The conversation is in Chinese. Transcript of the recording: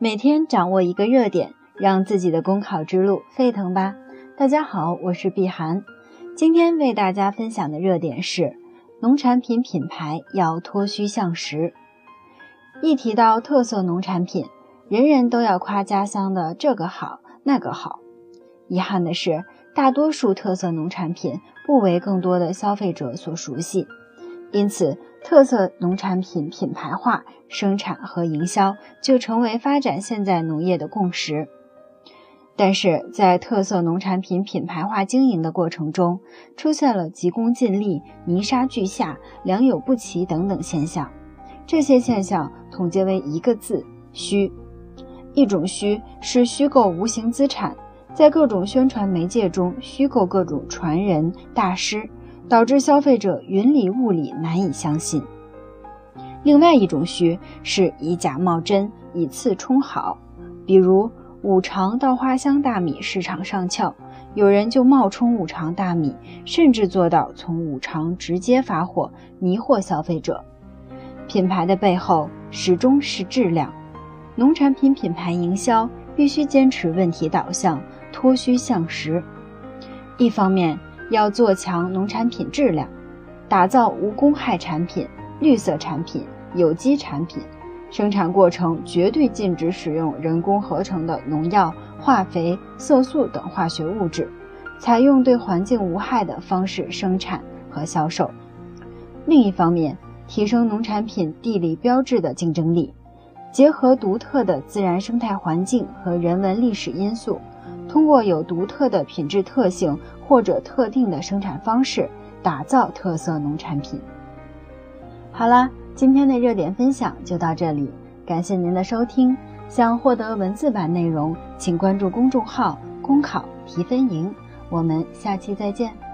每天掌握一个热点，让自己的公考之路沸腾吧！大家好，我是碧涵，今天为大家分享的热点是农产品品牌要脱虚向实。一提到特色农产品，人人都要夸家乡的这个好那个好。遗憾的是，大多数特色农产品不为更多的消费者所熟悉，因此。特色农产品品牌化生产和营销就成为发展现在农业的共识。但是在特色农产品品牌化经营的过程中，出现了急功近利、泥沙俱下、良莠不齐等等现象。这些现象统结为一个字：虚。一种虚是虚构无形资产，在各种宣传媒介中虚构各种传人大师。导致消费者云里雾里难以相信。另外一种虚是以假冒真，以次充好。比如五常稻花香大米市场上翘，有人就冒充五常大米，甚至做到从五常直接发货，迷惑消费者。品牌的背后始终是质量，农产品品牌营销必须坚持问题导向，脱虚向实。一方面。要做强农产品质量，打造无公害产品、绿色产品、有机产品，生产过程绝对禁止使用人工合成的农药、化肥、色素等化学物质，采用对环境无害的方式生产和销售。另一方面，提升农产品地理标志的竞争力，结合独特的自然生态环境和人文历史因素。通过有独特的品质特性或者特定的生产方式，打造特色农产品。好啦，今天的热点分享就到这里，感谢您的收听。想获得文字版内容，请关注公众号“公考提分营”。我们下期再见。